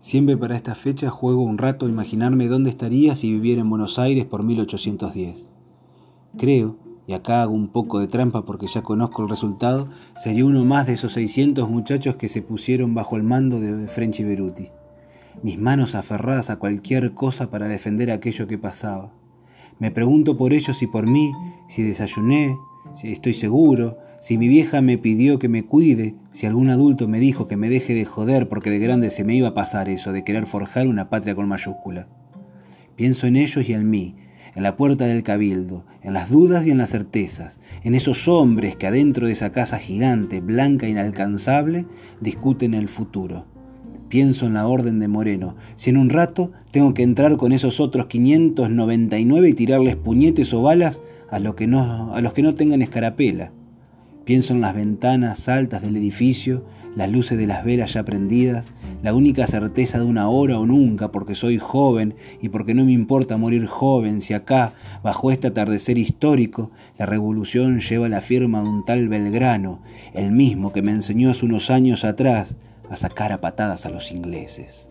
Siempre para esta fecha juego un rato a imaginarme dónde estaría si viviera en Buenos Aires por 1810. Creo, y acá hago un poco de trampa porque ya conozco el resultado, sería uno más de esos 600 muchachos que se pusieron bajo el mando de Frenchy Beruti. Mis manos aferradas a cualquier cosa para defender aquello que pasaba. Me pregunto por ellos y por mí, si desayuné, si estoy seguro, si mi vieja me pidió que me cuide, si algún adulto me dijo que me deje de joder porque de grande se me iba a pasar eso de querer forjar una patria con mayúscula. Pienso en ellos y en mí, en la puerta del cabildo, en las dudas y en las certezas, en esos hombres que adentro de esa casa gigante, blanca e inalcanzable, discuten el futuro. Pienso en la orden de Moreno. Si en un rato tengo que entrar con esos otros 599 y tirarles puñetes o balas a, a los que no tengan escarapela. Pienso en las ventanas altas del edificio, las luces de las velas ya prendidas, la única certeza de una hora o nunca, porque soy joven y porque no me importa morir joven si acá, bajo este atardecer histórico, la revolución lleva la firma de un tal Belgrano, el mismo que me enseñó hace unos años atrás a sacar a patadas a los ingleses.